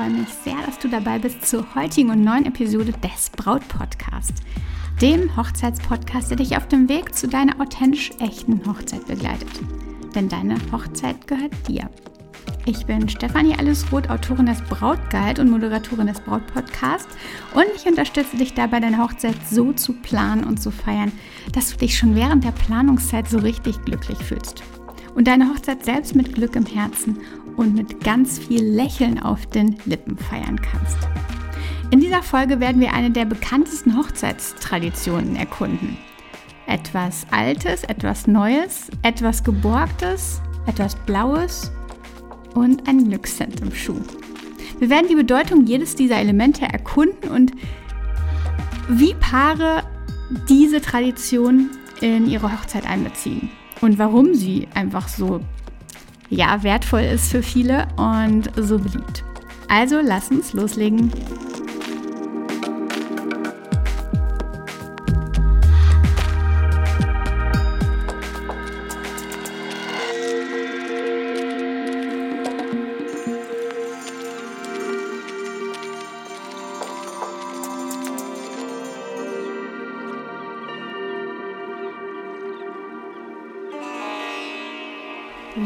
freue mich sehr, dass du dabei bist zur heutigen und neuen Episode des Braut Podcast, dem Hochzeitspodcast, der dich auf dem Weg zu deiner authentisch echten Hochzeit begleitet. Denn deine Hochzeit gehört dir. Ich bin Stefanie Allesroth, Autorin des Brautguide und Moderatorin des Brautpodcasts und ich unterstütze dich dabei, deine Hochzeit so zu planen und zu feiern, dass du dich schon während der Planungszeit so richtig glücklich fühlst und deine Hochzeit selbst mit Glück im Herzen und mit ganz viel Lächeln auf den Lippen feiern kannst. In dieser Folge werden wir eine der bekanntesten Hochzeitstraditionen erkunden. Etwas Altes, etwas Neues, etwas Geborgtes, etwas Blaues und ein Glückssend im Schuh. Wir werden die Bedeutung jedes dieser Elemente erkunden und wie Paare diese Tradition in ihre Hochzeit einbeziehen und warum sie einfach so ja, wertvoll ist für viele und so beliebt. Also lass uns loslegen.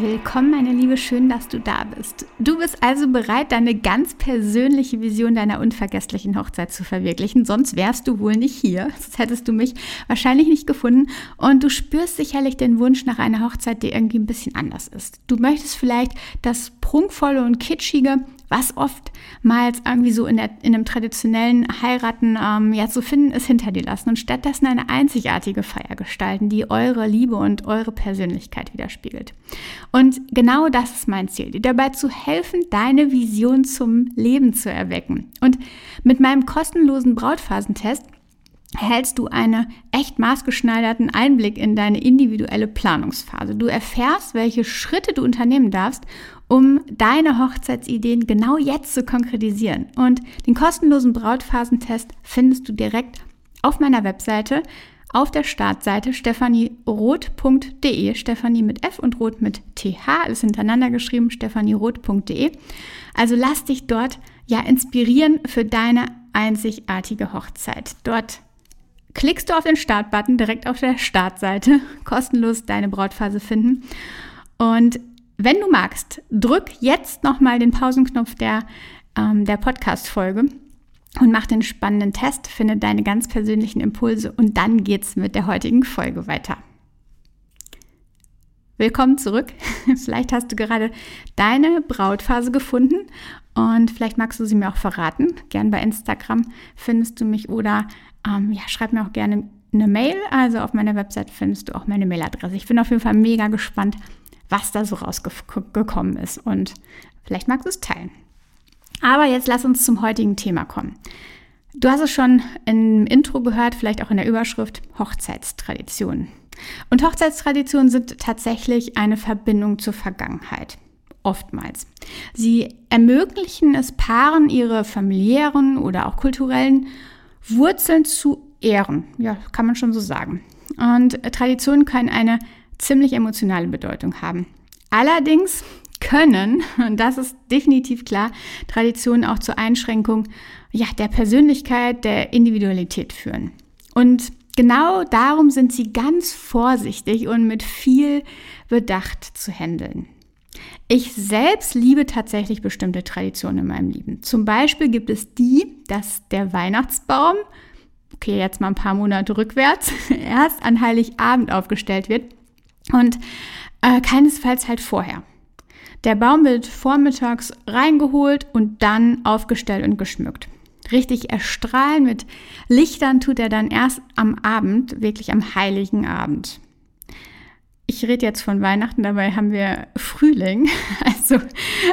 Willkommen, meine Liebe, schön, dass du da bist. Du bist also bereit, deine ganz persönliche Vision deiner unvergesslichen Hochzeit zu verwirklichen, sonst wärst du wohl nicht hier, sonst hättest du mich wahrscheinlich nicht gefunden und du spürst sicherlich den Wunsch nach einer Hochzeit, die irgendwie ein bisschen anders ist. Du möchtest vielleicht das prunkvolle und kitschige, was oftmals irgendwie so in, der, in einem traditionellen Heiraten ähm, ja zu finden ist, hinter dir lassen und stattdessen eine einzigartige Feier gestalten, die eure Liebe und eure Persönlichkeit widerspiegelt. Und genau das ist mein Ziel, dir dabei zu helfen, deine Vision zum Leben zu erwecken. Und mit meinem kostenlosen Brautphasentest erhältst du einen echt maßgeschneiderten Einblick in deine individuelle Planungsphase. Du erfährst, welche Schritte du unternehmen darfst, um deine Hochzeitsideen genau jetzt zu konkretisieren. Und den kostenlosen Brautphasentest findest du direkt auf meiner Webseite auf der Startseite stephanieroth.de, Stephanie mit F und Roth mit TH, alles hintereinander geschrieben, stephanieroth.de. Also lass dich dort ja inspirieren für deine einzigartige Hochzeit. Dort klickst du auf den Startbutton direkt auf der Startseite, kostenlos deine Brautphase finden. Und wenn du magst, drück jetzt nochmal den Pausenknopf der, ähm, der Podcast-Folge und mach den spannenden Test, finde deine ganz persönlichen Impulse und dann geht's mit der heutigen Folge weiter. Willkommen zurück. Vielleicht hast du gerade deine Brautphase gefunden und vielleicht magst du sie mir auch verraten. Gern bei Instagram findest du mich oder ähm, ja, schreib mir auch gerne eine Mail. Also auf meiner Website findest du auch meine Mailadresse. Ich bin auf jeden Fall mega gespannt, was da so rausgekommen ist und vielleicht magst du es teilen. Aber jetzt lass uns zum heutigen Thema kommen. Du hast es schon im Intro gehört, vielleicht auch in der Überschrift Hochzeitstraditionen. Und Hochzeitstraditionen sind tatsächlich eine Verbindung zur Vergangenheit. Oftmals. Sie ermöglichen es Paaren, ihre familiären oder auch kulturellen Wurzeln zu ehren. Ja, kann man schon so sagen. Und Traditionen können eine ziemlich emotionale Bedeutung haben. Allerdings können, und das ist definitiv klar, Traditionen auch zur Einschränkung ja, der Persönlichkeit, der Individualität führen. Und genau darum sind sie ganz vorsichtig und mit viel Bedacht zu handeln. Ich selbst liebe tatsächlich bestimmte Traditionen in meinem Leben. Zum Beispiel gibt es die, dass der Weihnachtsbaum, okay, jetzt mal ein paar Monate rückwärts, erst an Heiligabend aufgestellt wird und äh, keinesfalls halt vorher. Der Baum wird vormittags reingeholt und dann aufgestellt und geschmückt. Richtig erstrahlen mit Lichtern tut er dann erst am Abend, wirklich am heiligen Abend. Ich rede jetzt von Weihnachten, dabei haben wir Frühling. Also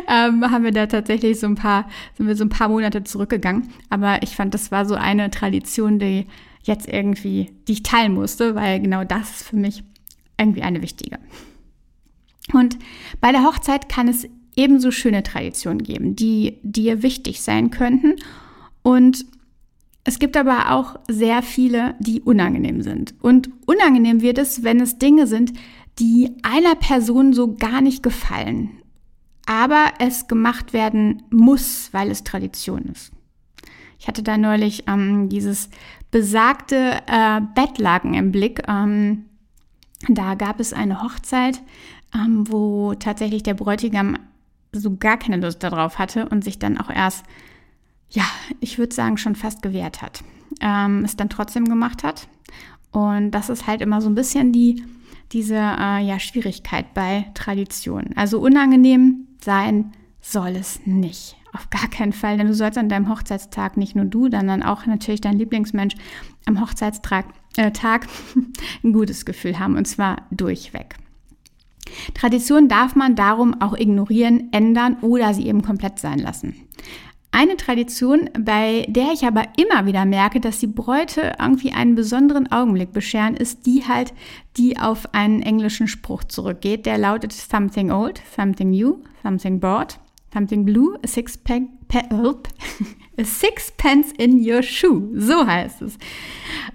ähm, haben wir da tatsächlich so ein paar, sind wir so ein paar Monate zurückgegangen. Aber ich fand, das war so eine Tradition, die jetzt irgendwie, die ich teilen musste, weil genau das ist für mich irgendwie eine wichtige. Und bei der Hochzeit kann es ebenso schöne Traditionen geben, die dir wichtig sein könnten. Und es gibt aber auch sehr viele, die unangenehm sind. Und unangenehm wird es, wenn es Dinge sind, die einer Person so gar nicht gefallen. aber es gemacht werden muss, weil es Tradition ist. Ich hatte da neulich ähm, dieses besagte äh, Bettlaken im Blick. Ähm, da gab es eine Hochzeit, ähm, wo tatsächlich der Bräutigam so gar keine Lust darauf hatte und sich dann auch erst, ja, ich würde sagen, schon fast gewehrt hat. Ähm, es dann trotzdem gemacht hat. Und das ist halt immer so ein bisschen die, diese äh, ja, Schwierigkeit bei Traditionen. Also unangenehm sein soll es nicht. Auf gar keinen Fall, denn du sollst an deinem Hochzeitstag nicht nur du, sondern auch natürlich dein Lieblingsmensch am Hochzeitstag äh, Tag ein gutes Gefühl haben und zwar durchweg. Tradition darf man darum auch ignorieren, ändern oder sie eben komplett sein lassen. Eine Tradition, bei der ich aber immer wieder merke, dass die Bräute irgendwie einen besonderen Augenblick bescheren, ist die halt, die auf einen englischen Spruch zurückgeht, der lautet Something old, something new, something broad, something blue, a sixpence, a sixpence in your shoe. So heißt es.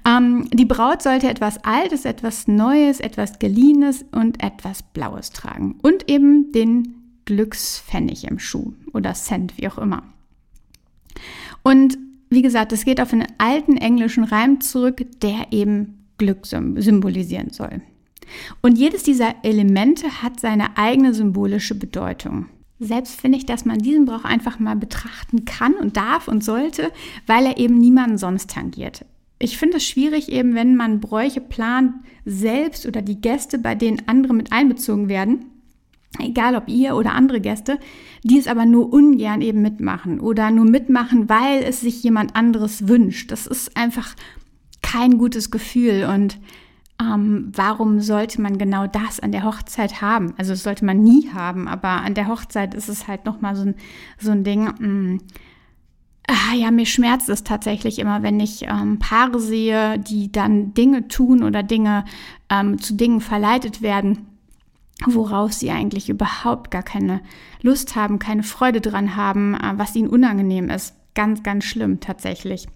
Ähm, die Braut sollte etwas Altes, etwas Neues, etwas Geliehenes und etwas Blaues tragen. Und eben den Glückspfennig im Schuh oder Cent, wie auch immer. Und wie gesagt, es geht auf einen alten englischen Reim zurück, der eben Glück symbolisieren soll. Und jedes dieser Elemente hat seine eigene symbolische Bedeutung. Selbst finde ich, dass man diesen Brauch einfach mal betrachten kann und darf und sollte, weil er eben niemanden sonst tangiert. Ich finde es schwierig, eben wenn man Bräuche plant, selbst oder die Gäste, bei denen andere mit einbezogen werden, egal ob ihr oder andere Gäste, die es aber nur ungern eben mitmachen oder nur mitmachen, weil es sich jemand anderes wünscht. Das ist einfach kein gutes Gefühl und ähm, warum sollte man genau das an der Hochzeit haben? Also das sollte man nie haben, aber an der Hochzeit ist es halt nochmal so ein, so ein Ding. Mh, mm, ah, ja, mir schmerzt es tatsächlich immer, wenn ich ähm, Paare sehe, die dann Dinge tun oder Dinge ähm, zu Dingen verleitet werden, worauf sie eigentlich überhaupt gar keine Lust haben, keine Freude dran haben, äh, was ihnen unangenehm ist. Ganz, ganz schlimm tatsächlich.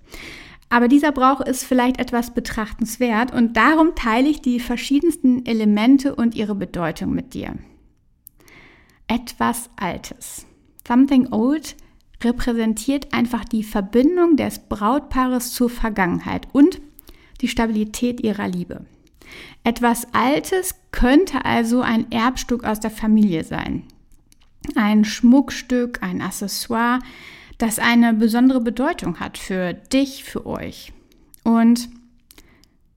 Aber dieser Brauch ist vielleicht etwas betrachtenswert und darum teile ich die verschiedensten Elemente und ihre Bedeutung mit dir. Etwas Altes. Something Old repräsentiert einfach die Verbindung des Brautpaares zur Vergangenheit und die Stabilität ihrer Liebe. Etwas Altes könnte also ein Erbstück aus der Familie sein. Ein Schmuckstück, ein Accessoire, das eine besondere Bedeutung hat für dich, für euch. Und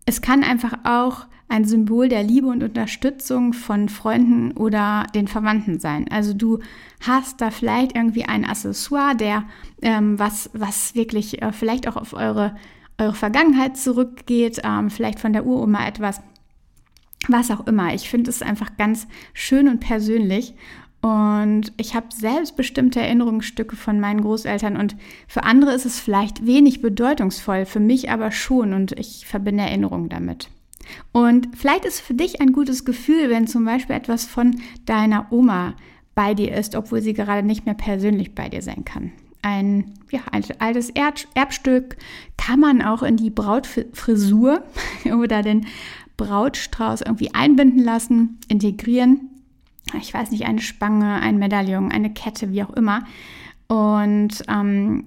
es kann einfach auch ein Symbol der Liebe und Unterstützung von Freunden oder den Verwandten sein. Also du hast da vielleicht irgendwie ein Accessoire, der ähm, was, was wirklich äh, vielleicht auch auf eure, eure Vergangenheit zurückgeht, ähm, vielleicht von der Uroma etwas, was auch immer. Ich finde es einfach ganz schön und persönlich. Und ich habe selbst bestimmte Erinnerungsstücke von meinen Großeltern und für andere ist es vielleicht wenig bedeutungsvoll, für mich aber schon und ich verbinde Erinnerungen damit. Und vielleicht ist für dich ein gutes Gefühl, wenn zum Beispiel etwas von deiner Oma bei dir ist, obwohl sie gerade nicht mehr persönlich bei dir sein kann. Ein, ja, ein altes Erbstück kann man auch in die Brautfrisur oder den Brautstrauß irgendwie einbinden lassen, integrieren. Ich weiß nicht, eine Spange, ein Medaillon, eine Kette, wie auch immer. Und ähm,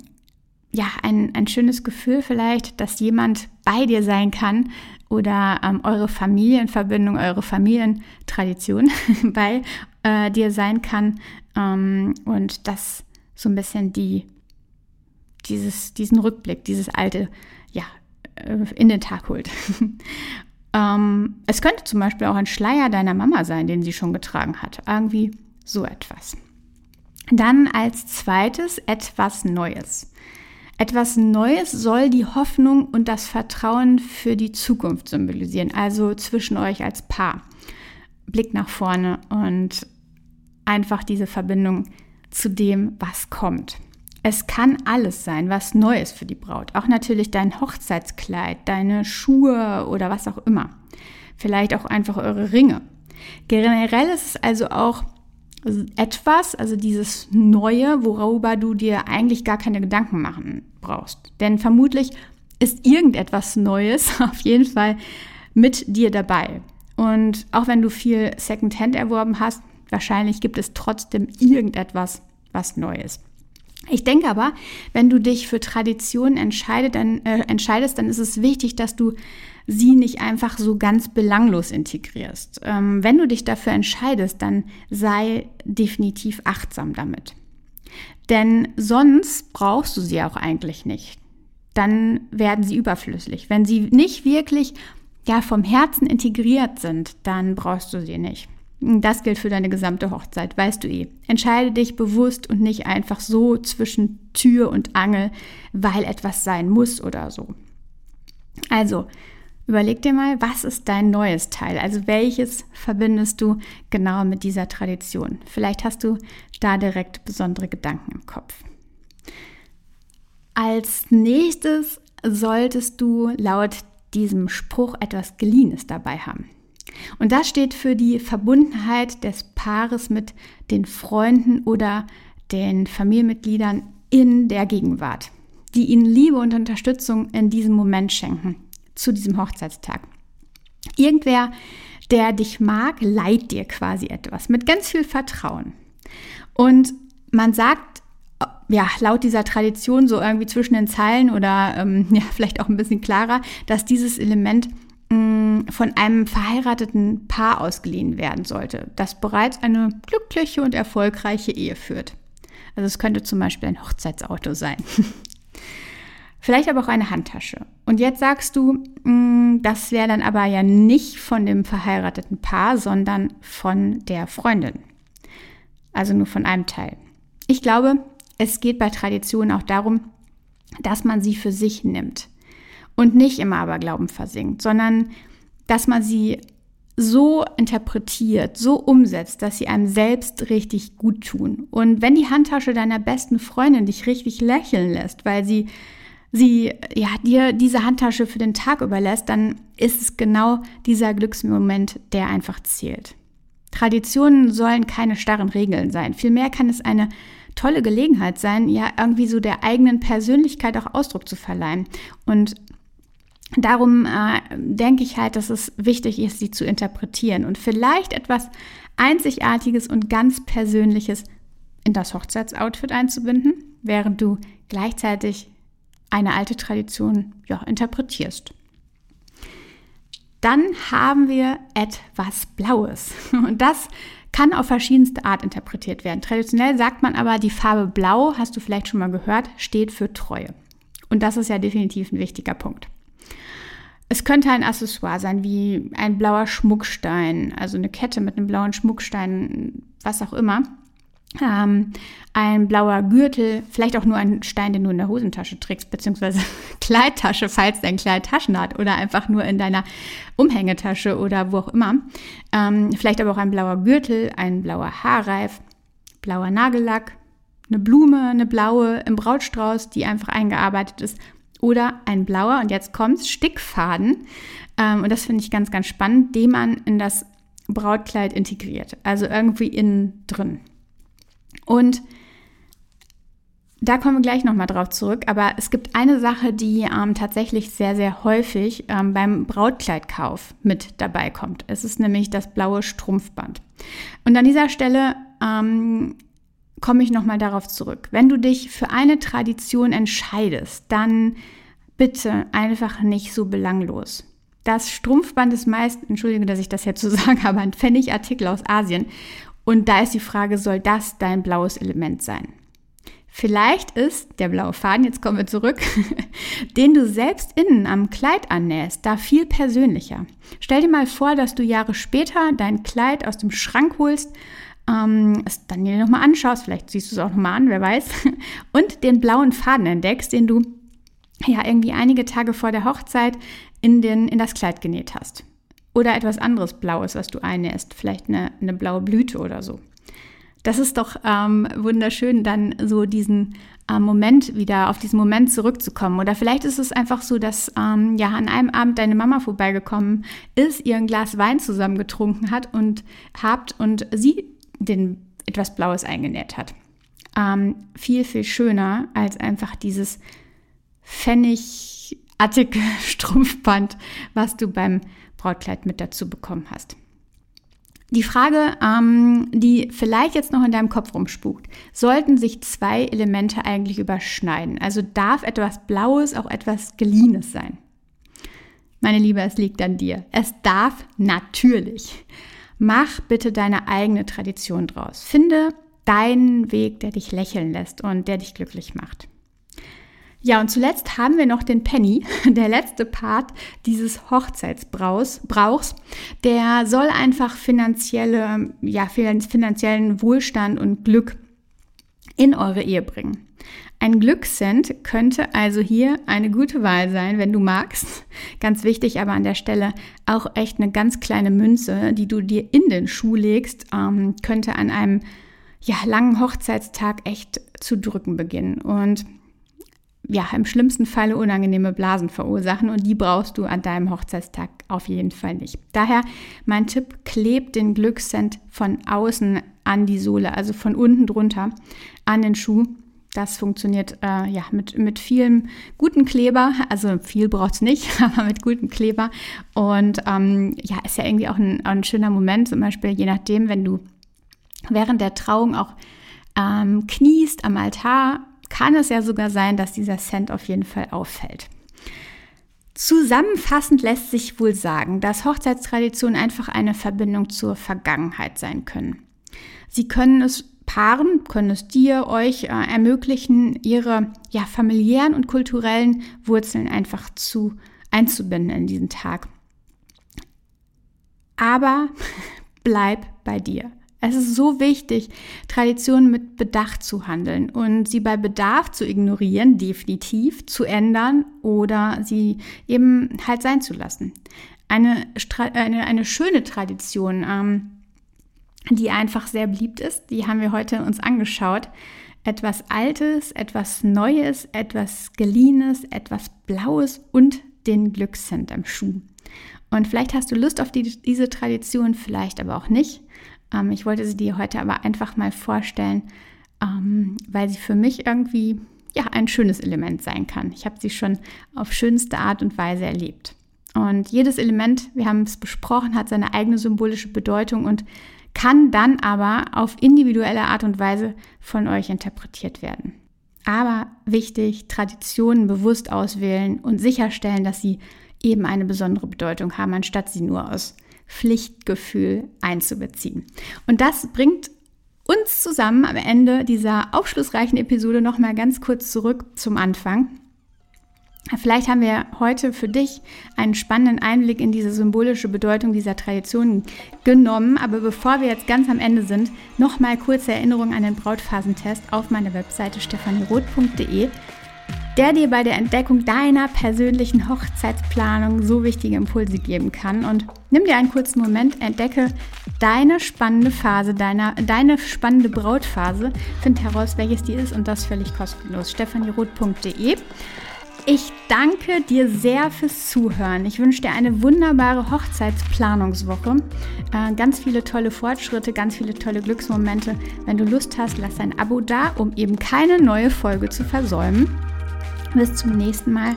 ja, ein, ein schönes Gefühl vielleicht, dass jemand bei dir sein kann oder ähm, eure Familienverbindung, eure Familientradition bei äh, dir sein kann ähm, und das so ein bisschen die, dieses, diesen Rückblick, dieses alte, ja, äh, in den Tag holt. Ähm, es könnte zum Beispiel auch ein Schleier deiner Mama sein, den sie schon getragen hat. Irgendwie so etwas. Dann als zweites etwas Neues. Etwas Neues soll die Hoffnung und das Vertrauen für die Zukunft symbolisieren, also zwischen euch als Paar. Blick nach vorne und einfach diese Verbindung zu dem, was kommt. Es kann alles sein, was Neues für die Braut. Auch natürlich dein Hochzeitskleid, deine Schuhe oder was auch immer. Vielleicht auch einfach eure Ringe. Generell ist es also auch etwas, also dieses Neue, worüber du dir eigentlich gar keine Gedanken machen brauchst. Denn vermutlich ist irgendetwas Neues auf jeden Fall mit dir dabei. Und auch wenn du viel Secondhand erworben hast, Wahrscheinlich gibt es trotzdem irgendetwas, was neu ist. Ich denke aber, wenn du dich für Traditionen entscheide, dann, äh, entscheidest, dann ist es wichtig, dass du sie nicht einfach so ganz belanglos integrierst. Ähm, wenn du dich dafür entscheidest, dann sei definitiv achtsam damit. Denn sonst brauchst du sie auch eigentlich nicht. Dann werden sie überflüssig. Wenn sie nicht wirklich ja, vom Herzen integriert sind, dann brauchst du sie nicht. Das gilt für deine gesamte Hochzeit, weißt du eh. Entscheide dich bewusst und nicht einfach so zwischen Tür und Angel, weil etwas sein muss oder so. Also, überleg dir mal, was ist dein neues Teil? Also, welches verbindest du genau mit dieser Tradition? Vielleicht hast du da direkt besondere Gedanken im Kopf. Als nächstes solltest du laut diesem Spruch etwas Geliehenes dabei haben. Und das steht für die Verbundenheit des Paares mit den Freunden oder den Familienmitgliedern in der Gegenwart, die ihnen Liebe und Unterstützung in diesem Moment schenken, zu diesem Hochzeitstag. Irgendwer, der dich mag, leiht dir quasi etwas mit ganz viel Vertrauen. Und man sagt, ja, laut dieser Tradition so irgendwie zwischen den Zeilen oder ähm, ja, vielleicht auch ein bisschen klarer, dass dieses Element von einem verheirateten Paar ausgeliehen werden sollte, das bereits eine glückliche und erfolgreiche Ehe führt. Also es könnte zum Beispiel ein Hochzeitsauto sein. Vielleicht aber auch eine Handtasche. Und jetzt sagst du, mm, das wäre dann aber ja nicht von dem verheirateten Paar, sondern von der Freundin. Also nur von einem Teil. Ich glaube, es geht bei Traditionen auch darum, dass man sie für sich nimmt und nicht im Aberglauben versinkt, sondern dass man sie so interpretiert, so umsetzt, dass sie einem selbst richtig gut tun. Und wenn die Handtasche deiner besten Freundin dich richtig lächeln lässt, weil sie sie ja dir diese Handtasche für den Tag überlässt, dann ist es genau dieser Glücksmoment, der einfach zählt. Traditionen sollen keine starren Regeln sein. Vielmehr kann es eine tolle Gelegenheit sein, ja irgendwie so der eigenen Persönlichkeit auch Ausdruck zu verleihen. Und darum äh, denke ich halt, dass es wichtig ist, sie zu interpretieren und vielleicht etwas Einzigartiges und ganz Persönliches in das Hochzeitsoutfit einzubinden, während du gleichzeitig eine alte Tradition ja, interpretierst. Dann haben wir etwas Blaues. Und das kann auf verschiedenste Art interpretiert werden. Traditionell sagt man aber, die Farbe Blau, hast du vielleicht schon mal gehört, steht für Treue. Und das ist ja definitiv ein wichtiger Punkt. Es könnte ein Accessoire sein, wie ein blauer Schmuckstein, also eine Kette mit einem blauen Schmuckstein, was auch immer. Ähm, ein blauer Gürtel, vielleicht auch nur ein Stein, den du in der Hosentasche trägst, beziehungsweise Kleidtasche, falls dein Kleid Taschen hat, oder einfach nur in deiner Umhängetasche oder wo auch immer. Ähm, vielleicht aber auch ein blauer Gürtel, ein blauer Haarreif, blauer Nagellack, eine Blume, eine blaue im Brautstrauß, die einfach eingearbeitet ist oder ein blauer, und jetzt kommt's, Stickfaden. Ähm, und das finde ich ganz, ganz spannend, den man in das Brautkleid integriert. Also irgendwie innen drin. Und da kommen wir gleich nochmal drauf zurück. Aber es gibt eine Sache, die ähm, tatsächlich sehr, sehr häufig ähm, beim Brautkleidkauf mit dabei kommt. Es ist nämlich das blaue Strumpfband. Und an dieser Stelle ähm, komme ich nochmal darauf zurück. Wenn du dich für eine Tradition entscheidest, dann bitte einfach nicht so belanglos. Das Strumpfband ist meist, entschuldige, dass ich das jetzt so sage, aber ein Pfennigartikel aus Asien. Und da ist die Frage, soll das dein blaues Element sein? Vielleicht ist der blaue Faden, jetzt kommen wir zurück, den du selbst innen am Kleid annähst, da viel persönlicher. Stell dir mal vor, dass du Jahre später dein Kleid aus dem Schrank holst ähm, es dann dir nochmal anschaust, vielleicht siehst du es auch nochmal an, wer weiß, und den blauen Faden entdeckst, den du ja irgendwie einige Tage vor der Hochzeit in, den, in das Kleid genäht hast. Oder etwas anderes Blaues, was du einnähst, vielleicht eine, eine blaue Blüte oder so. Das ist doch ähm, wunderschön, dann so diesen äh, Moment wieder, auf diesen Moment zurückzukommen. Oder vielleicht ist es einfach so, dass ähm, ja an einem Abend deine Mama vorbeigekommen ist, ihr ein Glas Wein zusammen getrunken hat und habt und sie den etwas Blaues eingenäht hat. Ähm, viel, viel schöner als einfach dieses pfennigartige Strumpfband, was du beim Brautkleid mit dazu bekommen hast. Die Frage, ähm, die vielleicht jetzt noch in deinem Kopf rumspukt, sollten sich zwei Elemente eigentlich überschneiden? Also darf etwas Blaues auch etwas Geliehenes sein? Meine Liebe, es liegt an dir. Es darf natürlich. Mach bitte deine eigene Tradition draus. Finde deinen Weg, der dich lächeln lässt und der dich glücklich macht. Ja, und zuletzt haben wir noch den Penny, der letzte Part dieses Hochzeitsbrauchs. Der soll einfach finanzielle, ja, finanziellen Wohlstand und Glück in eure Ehe bringen. Ein Glückscent könnte also hier eine gute Wahl sein, wenn du magst. Ganz wichtig aber an der Stelle auch echt eine ganz kleine Münze, die du dir in den Schuh legst, ähm, könnte an einem ja, langen Hochzeitstag echt zu drücken beginnen. Und ja, im schlimmsten Falle unangenehme Blasen verursachen und die brauchst du an deinem Hochzeitstag auf jeden Fall nicht. Daher mein Tipp, klebt den Glückscent von außen an die Sohle, also von unten drunter an den Schuh. Das funktioniert äh, ja mit, mit vielem guten Kleber, also viel braucht es nicht, aber mit gutem Kleber. Und ähm, ja, ist ja irgendwie auch ein, ein schöner Moment, zum Beispiel je nachdem, wenn du während der Trauung auch ähm, kniest am Altar kann es ja sogar sein, dass dieser Cent auf jeden Fall auffällt. Zusammenfassend lässt sich wohl sagen, dass Hochzeitstraditionen einfach eine Verbindung zur Vergangenheit sein können. Sie können es Paaren, können es dir, euch äh, ermöglichen, ihre ja, familiären und kulturellen Wurzeln einfach zu einzubinden in diesen Tag. Aber bleib bei dir. Es ist so wichtig, Traditionen mit Bedacht zu handeln und sie bei Bedarf zu ignorieren, definitiv zu ändern oder sie eben halt sein zu lassen. Eine, eine, eine schöne Tradition, ähm, die einfach sehr beliebt ist, die haben wir heute uns angeschaut. Etwas Altes, etwas Neues, etwas Geliehenes, etwas Blaues und den Glückscent am Schuh. Und vielleicht hast du Lust auf die, diese Tradition, vielleicht aber auch nicht. Ähm, ich wollte sie dir heute aber einfach mal vorstellen, ähm, weil sie für mich irgendwie ja ein schönes Element sein kann. Ich habe sie schon auf schönste Art und Weise erlebt. Und jedes Element, wir haben es besprochen, hat seine eigene symbolische Bedeutung und kann dann aber auf individuelle Art und Weise von euch interpretiert werden. Aber wichtig, Traditionen bewusst auswählen und sicherstellen, dass sie eben eine besondere Bedeutung haben, anstatt sie nur aus Pflichtgefühl einzubeziehen. Und das bringt uns zusammen am Ende dieser aufschlussreichen Episode noch mal ganz kurz zurück zum Anfang. Vielleicht haben wir heute für dich einen spannenden Einblick in diese symbolische Bedeutung dieser Tradition genommen. Aber bevor wir jetzt ganz am Ende sind, noch mal kurze Erinnerung an den Brautphasentest auf meiner Webseite stephanieroth.de der dir bei der Entdeckung deiner persönlichen Hochzeitsplanung so wichtige Impulse geben kann. Und nimm dir einen kurzen Moment, entdecke deine spannende Phase, deine, deine spannende Brautphase, find heraus, welches die ist und das völlig kostenlos. stephanieroth.de ich danke dir sehr fürs Zuhören. Ich wünsche dir eine wunderbare Hochzeitsplanungswoche. Äh, ganz viele tolle Fortschritte, ganz viele tolle Glücksmomente. Wenn du Lust hast, lass ein Abo da, um eben keine neue Folge zu versäumen. Bis zum nächsten Mal.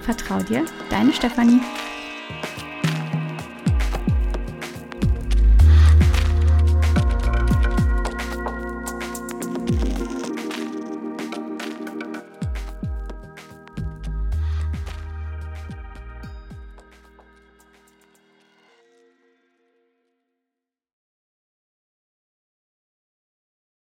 Vertrau dir, deine Stefanie.